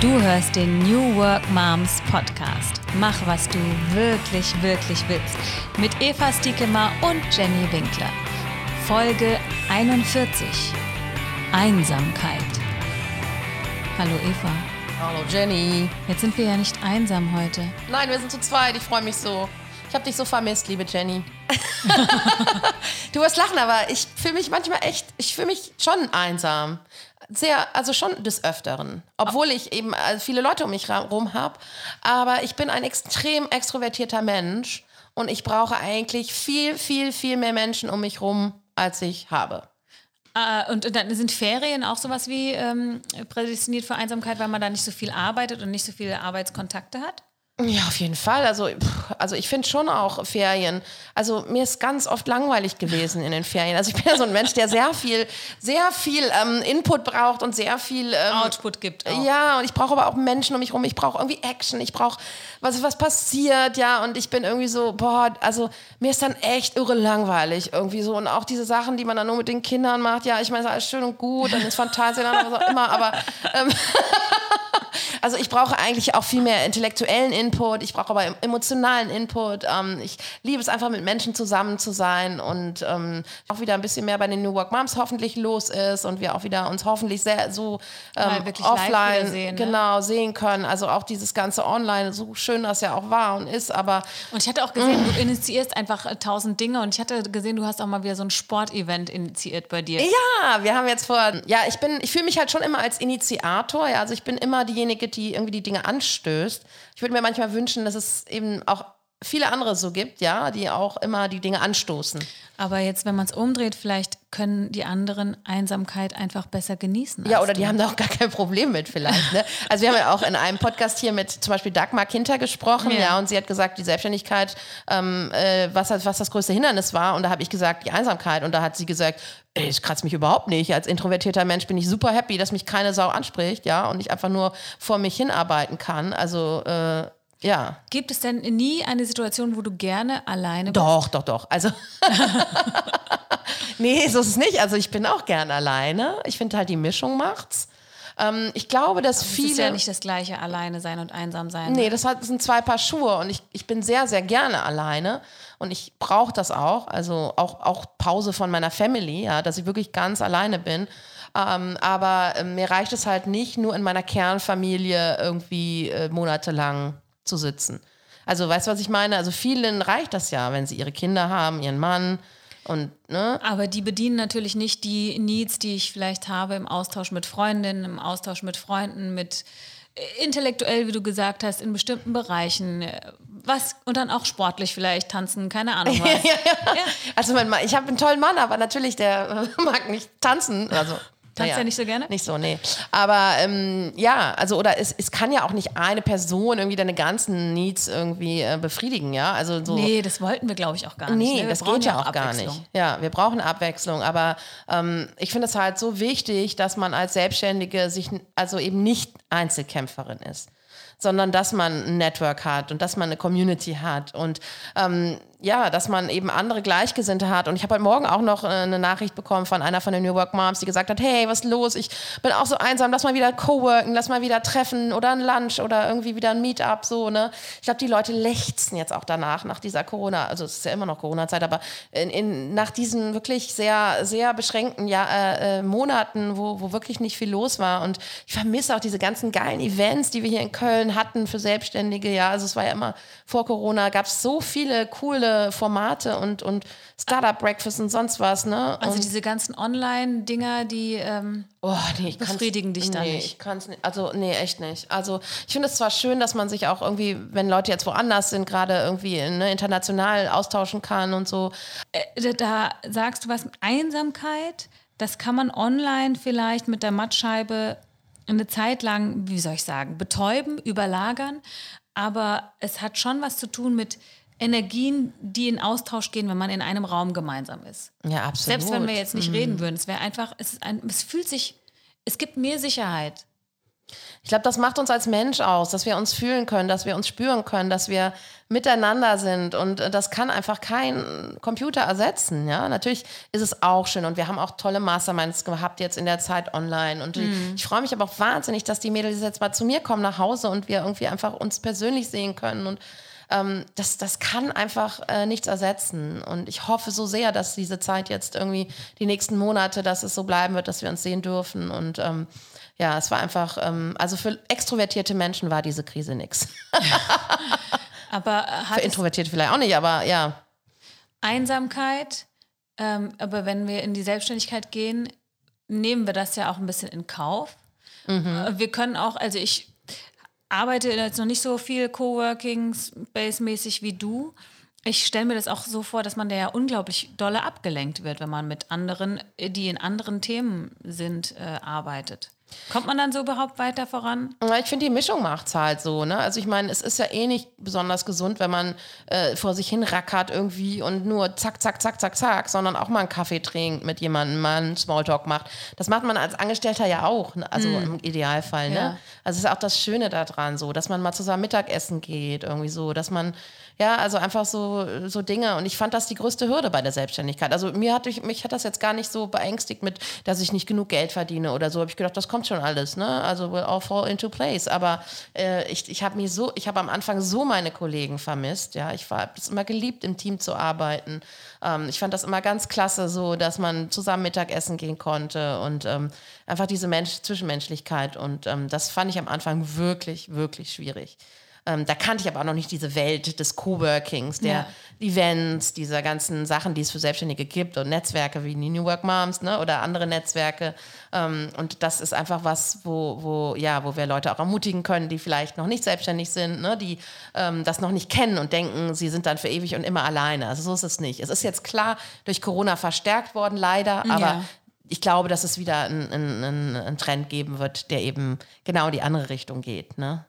Du hörst den New Work Moms Podcast. Mach, was du wirklich, wirklich willst. Mit Eva Stiekemar und Jenny Winkler. Folge 41. Einsamkeit. Hallo Eva. Hallo Jenny. Jetzt sind wir ja nicht einsam heute. Nein, wir sind zu zweit. Ich freue mich so. Ich habe dich so vermisst, liebe Jenny. du wirst lachen, aber ich fühle mich manchmal echt, ich fühle mich schon einsam. Sehr, also schon des Öfteren. Obwohl ich eben äh, viele Leute um mich herum habe. Aber ich bin ein extrem extrovertierter Mensch und ich brauche eigentlich viel, viel, viel mehr Menschen um mich herum, als ich habe. Uh, und, dann sind Ferien auch sowas wie ähm, prädestiniert für Einsamkeit, weil man da nicht so viel arbeitet und nicht so viele Arbeitskontakte hat? Ja, auf jeden Fall. Also, also ich finde schon auch Ferien. Also mir ist ganz oft langweilig gewesen in den Ferien. Also ich bin ja so ein Mensch, der sehr viel, sehr viel ähm, Input braucht und sehr viel ähm, Output gibt. Auch. Ja, und ich brauche aber auch Menschen um mich rum. Ich brauche irgendwie Action. Ich brauche was, was passiert, ja. Und ich bin irgendwie so, boah, also mir ist dann echt irre langweilig irgendwie so. Und auch diese Sachen, die man dann nur mit den Kindern macht. Ja, ich meine, ist alles schön und gut, dann ist Fantasie, dann was auch immer. Aber ähm, also ich brauche eigentlich auch viel mehr intellektuellen Input, ich brauche aber emotionalen Input. Ähm, ich liebe es einfach mit Menschen zusammen zu sein und ähm, auch wieder ein bisschen mehr bei den New Work Moms hoffentlich los ist und wir auch wieder uns hoffentlich sehr so ähm, offline sehen, ne? genau sehen können. Also auch dieses ganze Online, so schön das ja auch war und ist, aber und ich hatte auch gesehen, du initiierst einfach äh, tausend Dinge und ich hatte gesehen, du hast auch mal wieder so ein Sportevent initiiert bei dir. Ja, wir haben jetzt vor, ja, ich bin, ich fühle mich halt schon immer als Initiator, ja, also ich bin immer diejenige, die irgendwie die Dinge anstößt. Ich würde mir manchmal wünschen, dass es eben auch viele andere so gibt, ja, die auch immer die Dinge anstoßen. Aber jetzt, wenn man es umdreht, vielleicht können die anderen Einsamkeit einfach besser genießen. Ja, oder die haben da auch gar kein Problem mit vielleicht. Ne? Also wir haben ja auch in einem Podcast hier mit zum Beispiel Dagmar Kinter gesprochen, ja, ja und sie hat gesagt, die Selbstständigkeit, ähm, äh, was, was das größte Hindernis war. Und da habe ich gesagt, die Einsamkeit. Und da hat sie gesagt, ey, das kratzt mich überhaupt nicht. Als introvertierter Mensch bin ich super happy, dass mich keine Sau anspricht, ja, und ich einfach nur vor mich hinarbeiten kann. Also äh, ja. Gibt es denn nie eine Situation, wo du gerne alleine bist? Doch, doch, doch. Also. nee, so ist es nicht. Also ich bin auch gerne alleine. Ich finde halt, die Mischung macht's. Ähm, ich glaube, dass Aber viele. Das ist ja nicht das gleiche, alleine sein und einsam sein. Nee, ne? das sind zwei Paar Schuhe und ich, ich bin sehr, sehr gerne alleine und ich brauche das auch. Also auch, auch Pause von meiner Family, ja, dass ich wirklich ganz alleine bin. Ähm, aber äh, mir reicht es halt nicht, nur in meiner Kernfamilie irgendwie äh, monatelang zu sitzen. Also, weißt du, was ich meine? Also, vielen reicht das ja, wenn sie ihre Kinder haben, ihren Mann. Und, ne? Aber die bedienen natürlich nicht die Needs, die ich vielleicht habe im Austausch mit Freundinnen, im Austausch mit Freunden, mit äh, intellektuell, wie du gesagt hast, in bestimmten Bereichen. Äh, was und dann auch sportlich vielleicht tanzen, keine Ahnung was. ja, ja, ja. Also mein ich habe einen tollen Mann, aber natürlich der mag nicht tanzen. Also Tanzt ja, ja nicht so gerne? Nicht so, nee. Aber ähm, ja, also oder es, es kann ja auch nicht eine Person irgendwie deine ganzen Needs irgendwie äh, befriedigen, ja? Also so. Nee, das wollten wir, glaube ich, auch gar nicht. Nee, ne? das geht ja auch gar nicht. Ja, wir brauchen Abwechslung. Aber ähm, ich finde es halt so wichtig, dass man als Selbstständige sich also eben nicht Einzelkämpferin ist sondern dass man ein Network hat und dass man eine Community hat und ähm, ja, dass man eben andere Gleichgesinnte hat. Und ich habe heute Morgen auch noch äh, eine Nachricht bekommen von einer von den New Work Moms, die gesagt hat, hey, was ist los? Ich bin auch so einsam, lass mal wieder coworken, lass mal wieder treffen oder ein Lunch oder irgendwie wieder ein Meetup, so, ne? Ich glaube, die Leute lechzen jetzt auch danach, nach dieser Corona, also es ist ja immer noch Corona-Zeit, aber in, in, nach diesen wirklich sehr, sehr beschränkten ja, äh, äh, Monaten, wo, wo wirklich nicht viel los war. Und ich vermisse auch diese ganzen geilen Events, die wir hier in Köln hatten für Selbstständige, ja. Also es war ja immer vor Corona, gab es so viele coole coole Formate und, und Startup-Breakfast und sonst was, ne? Also diese ganzen Online-Dinger, die ähm, oh, nee, befriedigen dich da nee, nicht. Ich kann's nicht. Also, nee, echt nicht. Also ich finde es zwar schön, dass man sich auch irgendwie, wenn Leute jetzt woanders sind, gerade irgendwie ne, international austauschen kann und so. Äh, da sagst du was, Einsamkeit, das kann man online vielleicht mit der Mattscheibe eine Zeit lang, wie soll ich sagen, betäuben, überlagern. Aber es hat schon was zu tun mit Energien, die in Austausch gehen, wenn man in einem Raum gemeinsam ist. Ja, absolut. Selbst wenn wir jetzt nicht mhm. reden würden, es wäre einfach, es, ist ein, es fühlt sich, es gibt mehr Sicherheit. Ich glaube, das macht uns als Mensch aus, dass wir uns fühlen können, dass wir uns spüren können, dass wir miteinander sind. Und äh, das kann einfach kein Computer ersetzen. Ja, natürlich ist es auch schön. Und wir haben auch tolle Masterminds gehabt jetzt in der Zeit online. Und mhm. ich, ich freue mich aber auch wahnsinnig, dass die Mädels jetzt mal zu mir kommen nach Hause und wir irgendwie einfach uns persönlich sehen können. Und ähm, das, das kann einfach äh, nichts ersetzen. Und ich hoffe so sehr, dass diese Zeit jetzt irgendwie die nächsten Monate, dass es so bleiben wird, dass wir uns sehen dürfen. Und ähm, ja, es war einfach, ähm, also für extrovertierte Menschen war diese Krise nichts. aber äh, für Introvertierte vielleicht auch nicht, aber ja. Einsamkeit, ähm, aber wenn wir in die Selbstständigkeit gehen, nehmen wir das ja auch ein bisschen in Kauf. Mhm. Äh, wir können auch, also ich arbeite jetzt noch nicht so viel Coworking Space-mäßig wie du. Ich stelle mir das auch so vor, dass man da ja unglaublich dolle abgelenkt wird, wenn man mit anderen, die in anderen Themen sind, äh, arbeitet. Kommt man dann so überhaupt weiter voran? Ich finde, die Mischung macht es halt so. Ne? Also ich meine, es ist ja eh nicht besonders gesund, wenn man äh, vor sich hin rackert irgendwie und nur zack, zack, zack, zack, zack, sondern auch mal einen Kaffee trinkt mit jemandem, mal einen Smalltalk macht. Das macht man als Angestellter ja auch, ne? also mm. im Idealfall. Ne? Ja. Also es ist auch das Schöne daran so, dass man mal zusammen Mittagessen geht, irgendwie so, dass man ja, also einfach so, so Dinge. Und ich fand das die größte Hürde bei der Selbstständigkeit. Also mir hat, mich hat das jetzt gar nicht so beängstigt mit, dass ich nicht genug Geld verdiene oder so. Habe ich gedacht, das kommt schon alles, ne? Also will all fall into place. Aber äh, ich, ich habe mir so, ich habe am Anfang so meine Kollegen vermisst. Ja, ich habe es immer geliebt, im Team zu arbeiten. Ähm, ich fand das immer ganz klasse, so, dass man zusammen Mittagessen gehen konnte und ähm, einfach diese Mensch Zwischenmenschlichkeit. Und ähm, das fand ich am Anfang wirklich, wirklich schwierig. Ähm, da kannte ich aber auch noch nicht diese Welt des Coworkings, der ja. Events, dieser ganzen Sachen, die es für Selbstständige gibt und Netzwerke wie die New Work Moms ne, oder andere Netzwerke. Ähm, und das ist einfach was, wo, wo, ja, wo wir Leute auch ermutigen können, die vielleicht noch nicht selbstständig sind, ne, die ähm, das noch nicht kennen und denken, sie sind dann für ewig und immer alleine. Also so ist es nicht. Es ist jetzt klar durch Corona verstärkt worden, leider, aber ja ich glaube, dass es wieder einen, einen, einen, Trend geben wird, der eben genau in die andere Richtung geht. Ne?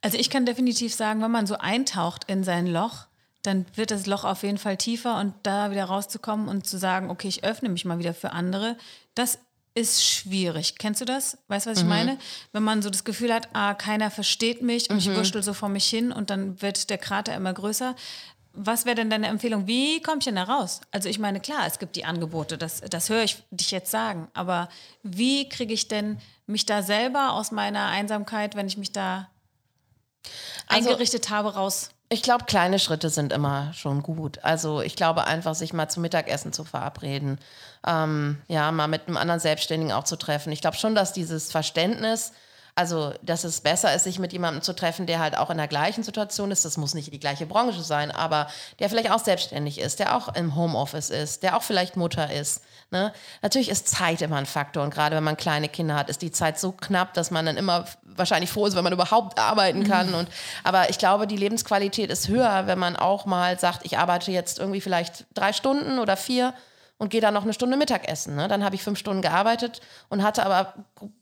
Also ich kann definitiv sagen, wenn man so eintaucht in sein Loch, dann wird das Loch auf jeden Fall tiefer und da wieder rauszukommen und zu sagen, okay, ich öffne mich mal wieder für andere, das ist schwierig. Kennst du das? Weißt du, was ich mhm. meine? Wenn man so das Gefühl hat, ah, keiner versteht mich und mhm. ich wurschtel so vor mich hin und dann wird der Krater immer größer. Was wäre denn deine Empfehlung? Wie komme ich denn da raus? Also ich meine, klar, es gibt die Angebote, das, das höre ich dich jetzt sagen, aber wie kriege ich denn mich da selber aus meiner Einsamkeit, wenn ich mich da also, eingerichtet habe, raus? Ich glaube, kleine Schritte sind immer schon gut. Also ich glaube einfach, sich mal zum Mittagessen zu verabreden, ähm, ja, mal mit einem anderen Selbstständigen auch zu treffen. Ich glaube schon, dass dieses Verständnis, also dass es besser ist, sich mit jemandem zu treffen, der halt auch in der gleichen Situation ist. Das muss nicht die gleiche Branche sein, aber der vielleicht auch selbstständig ist, der auch im Homeoffice ist, der auch vielleicht Mutter ist Ne? Natürlich ist Zeit immer ein Faktor und gerade wenn man kleine Kinder hat, ist die Zeit so knapp, dass man dann immer wahrscheinlich froh ist, wenn man überhaupt arbeiten kann. Mhm. Und, aber ich glaube, die Lebensqualität ist höher, wenn man auch mal sagt, ich arbeite jetzt irgendwie vielleicht drei Stunden oder vier und gehe dann noch eine Stunde Mittagessen. Ne? Dann habe ich fünf Stunden gearbeitet und hatte aber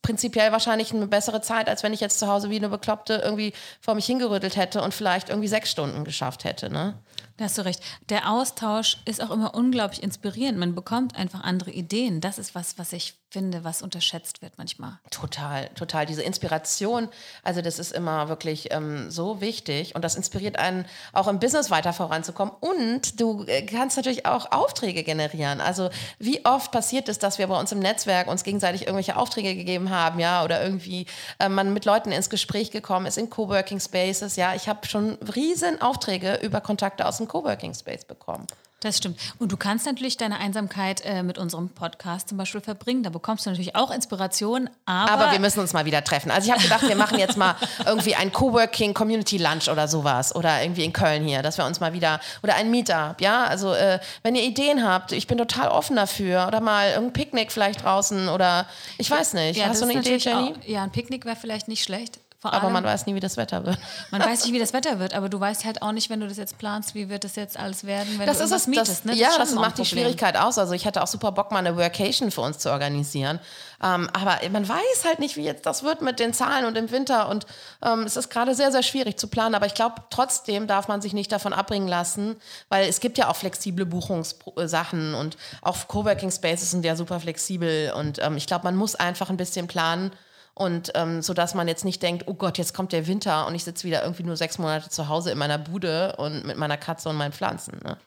prinzipiell wahrscheinlich eine bessere Zeit, als wenn ich jetzt zu Hause wie eine Bekloppte irgendwie vor mich hingerüttelt hätte und vielleicht irgendwie sechs Stunden geschafft hätte. Ne? Da hast du recht. Der Austausch ist auch immer unglaublich inspirierend. Man bekommt einfach andere Ideen. Das ist was, was ich finde, was unterschätzt wird manchmal. Total, total. Diese Inspiration, also das ist immer wirklich ähm, so wichtig und das inspiriert einen auch im Business weiter voranzukommen. Und du äh, kannst natürlich auch Aufträge generieren. Also wie oft passiert es, dass wir bei uns im Netzwerk uns gegenseitig irgendwelche Aufträge gegeben haben, ja, oder irgendwie äh, man mit Leuten ins Gespräch gekommen ist in Coworking Spaces. Ja, ich habe schon riesen Aufträge über Kontakte aus dem Coworking Space bekommen. Das stimmt. Und du kannst natürlich deine Einsamkeit äh, mit unserem Podcast zum Beispiel verbringen. Da bekommst du natürlich auch Inspiration. Aber, aber wir müssen uns mal wieder treffen. Also ich habe gedacht, wir machen jetzt mal irgendwie ein Coworking Community Lunch oder sowas. Oder irgendwie in Köln hier, dass wir uns mal wieder, oder ein Meetup, ja. Also äh, wenn ihr Ideen habt, ich bin total offen dafür. Oder mal irgendein Picknick vielleicht draußen oder ich weiß nicht. Ja, Hast du eine Idee, Jenny? Auch, ja, ein Picknick wäre vielleicht nicht schlecht. Aber man weiß nie, wie das Wetter wird. Man weiß nicht, wie das Wetter wird, aber du weißt halt auch nicht, wenn du das jetzt planst, wie wird das jetzt alles werden, wenn das du ist es, mietest. Das, ne? das ja, das macht die Schwierigkeit aus. Also ich hätte auch super Bock, mal eine Workation für uns zu organisieren. Ähm, aber man weiß halt nicht, wie jetzt das wird mit den Zahlen und im Winter. Und ähm, es ist gerade sehr, sehr schwierig zu planen. Aber ich glaube, trotzdem darf man sich nicht davon abbringen lassen, weil es gibt ja auch flexible Buchungssachen und auch Coworking Spaces sind ja super flexibel. Und ähm, ich glaube, man muss einfach ein bisschen planen Und ähm, so dass man jetzt nicht denkt, oh Gott, jetzt kommt der Winter und ich sitze wieder irgendwie nur sechs Monate zu Hause in meiner Bude und mit meiner Katze und meinen Pflanzen. Ne?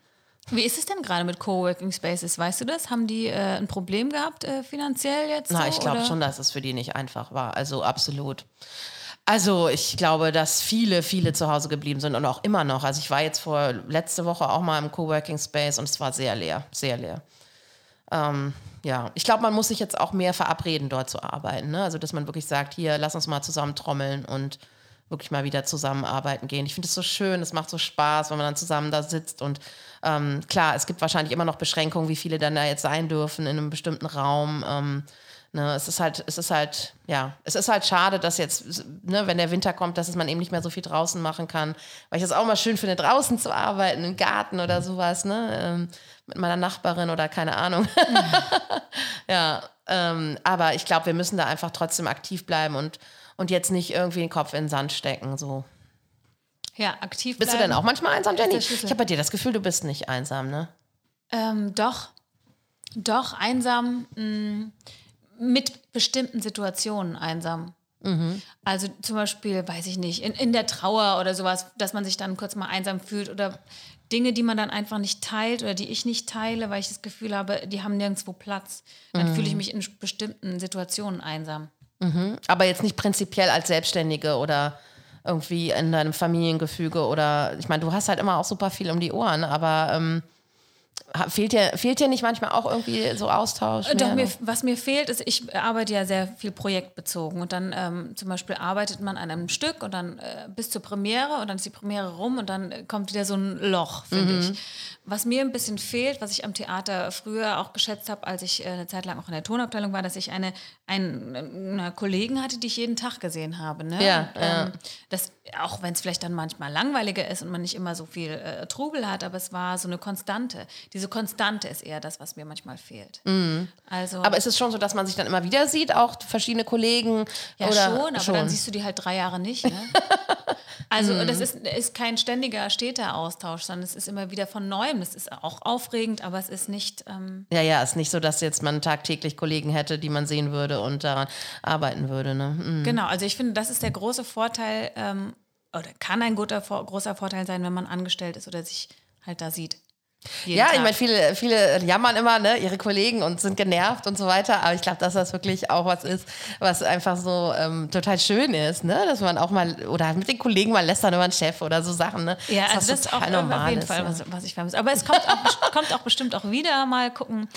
Wie ist es denn gerade mit Coworking Spaces? Weißt du das? Haben die äh, ein Problem gehabt äh, finanziell jetzt? Na, so, ich glaube schon, dass es für die nicht einfach war. Also absolut. Also ich glaube, dass viele, viele zu Hause geblieben sind und auch immer noch. Also ich war jetzt vor letzte Woche auch mal im Coworking Space und es war sehr leer, sehr leer. Ähm, ja, ich glaube, man muss sich jetzt auch mehr verabreden, dort zu arbeiten. Ne? Also dass man wirklich sagt, hier, lass uns mal zusammen trommeln und wirklich mal wieder zusammenarbeiten gehen. Ich finde es so schön, es macht so Spaß, wenn man dann zusammen da sitzt und ähm, klar, es gibt wahrscheinlich immer noch Beschränkungen, wie viele dann da jetzt sein dürfen in einem bestimmten Raum. Ähm, Ne, es ist halt, es ist halt, ja, es ist halt schade, dass jetzt, ne, wenn der Winter kommt, dass man eben nicht mehr so viel draußen machen kann. Weil ich es auch mal schön finde, draußen zu arbeiten, im Garten oder sowas, ne? Ähm, mit meiner Nachbarin oder keine Ahnung. ja, ähm, aber ich glaube, wir müssen da einfach trotzdem aktiv bleiben und, und jetzt nicht irgendwie den Kopf in den Sand stecken. So. Ja, aktiv bleiben. Bist du denn auch manchmal einsam, Jenny? Ich habe bei dir das Gefühl, du bist nicht einsam, ne? Ähm, doch. Doch, einsam. Mh mm, mit bestimmten Situationen einsam. Mhm. Also zum Beispiel, weiß ich nicht, in, in der Trauer oder sowas, dass man sich dann kurz mal einsam fühlt oder Dinge, die man dann einfach nicht teilt oder die ich nicht teile, weil ich das Gefühl habe, die haben nirgendwo Platz. Dann mhm. fühle ich mich in bestimmten Situationen einsam. Mhm. Aber jetzt nicht prinzipiell als Selbstständige oder irgendwie in deinem Familiengefüge oder ich meine, du hast halt immer auch super viel um die Ohren, aber ähm Fehlt dir, fehlt dir nicht manchmal auch irgendwie so Austausch? Doch, mir, was mir fehlt, ist, ich arbeite ja sehr viel projektbezogen. Und dann ähm, zum Beispiel arbeitet man an einem Stück und dann äh, bis zur Premiere und dann ist die Premiere rum und dann kommt wieder so ein Loch, finde mhm. ich. Was mir ein bisschen fehlt, was ich am Theater früher auch geschätzt habe, als ich äh, eine Zeit lang auch in der Tonabteilung war, dass ich eine, einen, eine Kollegen hatte, die ich jeden Tag gesehen habe. Ne? Ja, und, ähm, ja. Das, auch wenn es vielleicht dann manchmal langweiliger ist und man nicht immer so viel äh, Trubel hat, aber es war so eine Konstante. Diese Konstante ist eher das, was mir manchmal fehlt. Mhm. Also, aber ist es schon so, dass man sich dann immer wieder sieht, auch verschiedene Kollegen? Ja, oder? schon, aber schon. dann siehst du die halt drei Jahre nicht. Ne? Also mhm. das ist, ist kein ständiger, steter Austausch, sondern es ist immer wieder von Neuem. Das ist auch aufregend, aber es ist nicht... Ähm ja, ja, es ist nicht so, dass jetzt man tagtäglich Kollegen hätte, die man sehen würde und daran arbeiten würde. Ne? Mhm. Genau, also ich finde, das ist der große Vorteil ähm, oder kann ein guter, großer Vorteil sein, wenn man angestellt ist oder sich halt da sieht. Ja, Tag. ich meine, viele, viele jammern immer, ne, ihre Kollegen und sind genervt und so weiter. Aber ich glaube, dass das wirklich auch was ist, was einfach so ähm, total schön ist, ne? Dass man auch mal oder mit den Kollegen mal lästern über einen Chef oder so Sachen, ne? Ja, das also das ist auch normal auf jeden Fall, was, was ich vermisse. Aber es kommt auch, kommt auch bestimmt auch wieder mal gucken.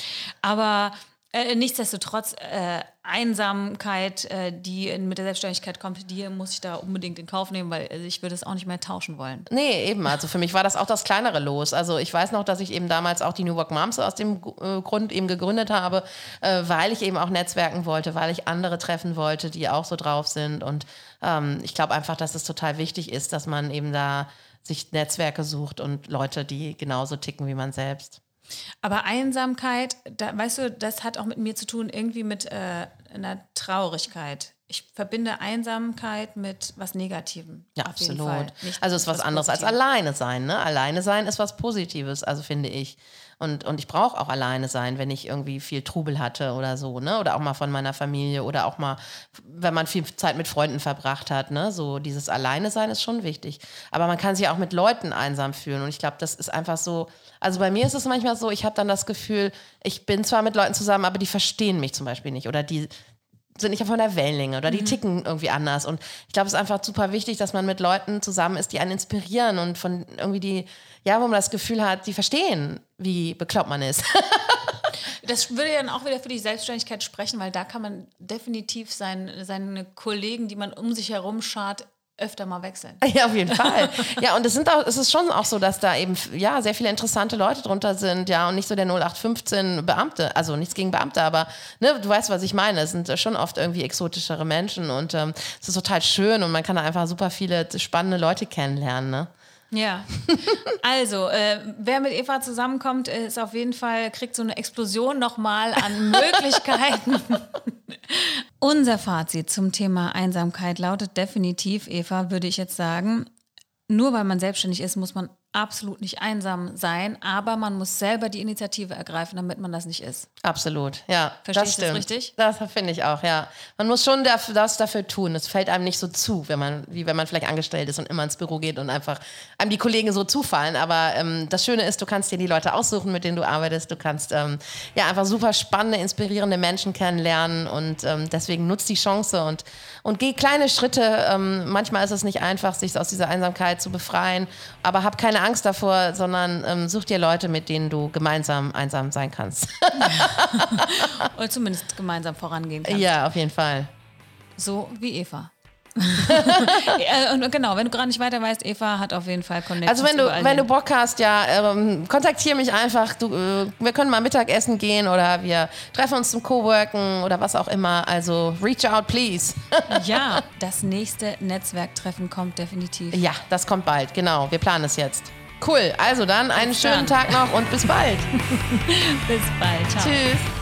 Aber äh, nichtsdestotrotz, äh, Einsamkeit, äh, die mit der Selbstständigkeit kommt, die muss ich da unbedingt in Kauf nehmen, weil also ich würde es auch nicht mehr tauschen wollen. Nee, eben. Also für mich war das auch das kleinere Los. Also ich weiß noch, dass ich eben damals auch die New Work Moms aus dem äh, Grund eben gegründet habe, äh, weil ich eben auch netzwerken wollte, weil ich andere treffen wollte, die auch so drauf sind. Und ähm, ich glaube einfach, dass es total wichtig ist, dass man eben da sich Netzwerke sucht und Leute, die genauso ticken wie man selbst. Aber Einsamkeit, da, weißt du, das hat auch mit mir zu tun, irgendwie mit äh, einer Traurigkeit. Ich verbinde Einsamkeit mit was Negativem. Ja, absolut. Also es ist was, was anderes als alleine sein. Ne? Alleine sein ist was Positives, also finde ich. Und, und ich brauche auch alleine sein, wenn ich irgendwie viel Trubel hatte oder so, ne? Oder auch mal von meiner Familie oder auch mal, wenn man viel Zeit mit Freunden verbracht hat, ne? So dieses Alleine sein ist schon wichtig. Aber man kann sich auch mit Leuten einsam fühlen. Und ich glaube, das ist einfach so. Also bei mir ist es manchmal so, ich habe dann das Gefühl, ich bin zwar mit Leuten zusammen, aber die verstehen mich zum Beispiel nicht. Oder die, sind nicht auf einer Wellenlänge oder die mhm. ticken irgendwie anders. Und ich glaube, es ist einfach super wichtig, dass man mit Leuten zusammen ist, die einen inspirieren und von irgendwie die, ja, wo man das Gefühl hat, die verstehen, wie bekloppt man ist. das würde ja dann auch wieder für die Selbstständigkeit sprechen, weil da kann man definitiv sein, seine Kollegen, die man um sich herum schart, öfter mal wechseln. Ja, auf jeden Fall. ja, und es sind auch, es ist schon auch so, dass da eben ja sehr viele interessante Leute drunter sind, ja, und nicht so der 0815 Beamte, also nichts gegen Beamte, aber ne, du weißt, was ich meine. Es sind schon oft irgendwie exotischere Menschen und ähm, es ist total schön und man kann da einfach super viele spannende Leute kennenlernen, ne? Ja, also äh, wer mit Eva zusammenkommt, ist auf jeden Fall, kriegt so eine Explosion nochmal an Möglichkeiten. Unser Fazit zum Thema Einsamkeit lautet definitiv, Eva, würde ich jetzt sagen, nur weil man selbstständig ist, muss man absolut nicht einsam sein, aber man muss selber die Initiative ergreifen, damit man das nicht ist. Absolut, ja. Verstehst das du das richtig? Das finde ich auch, ja. Man muss schon dafür, das dafür tun. Es fällt einem nicht so zu, wenn man, wie wenn man vielleicht angestellt ist und immer ins Büro geht und einfach einem die Kollegen so zufallen. Aber ähm, das Schöne ist, du kannst dir die Leute aussuchen, mit denen du arbeitest. Du kannst ähm, ja einfach super spannende, inspirierende Menschen kennenlernen und ähm, deswegen nutzt die Chance und, und geh kleine Schritte. Ähm, manchmal ist es nicht einfach, sich aus dieser Einsamkeit zu befreien, aber hab keine Angst davor, sondern ähm, such dir Leute, mit denen du gemeinsam einsam sein kannst. Oder zumindest gemeinsam vorangehen kannst. Ja, auf jeden Fall. So wie Eva. und genau, wenn du gerade nicht weiter weißt, Eva hat auf jeden Fall Connections Also wenn du, wenn du Bock hast, ja, ähm, kontaktiere mich einfach. Du, äh, wir können mal Mittagessen gehen oder wir treffen uns zum Coworken oder was auch immer. Also reach out, please. ja, das nächste Netzwerktreffen kommt definitiv. Ja, das kommt bald, genau. Wir planen es jetzt. Cool, also dann einen bis schönen dann. Tag noch und bis bald. bis bald. Ciao. Tschüss.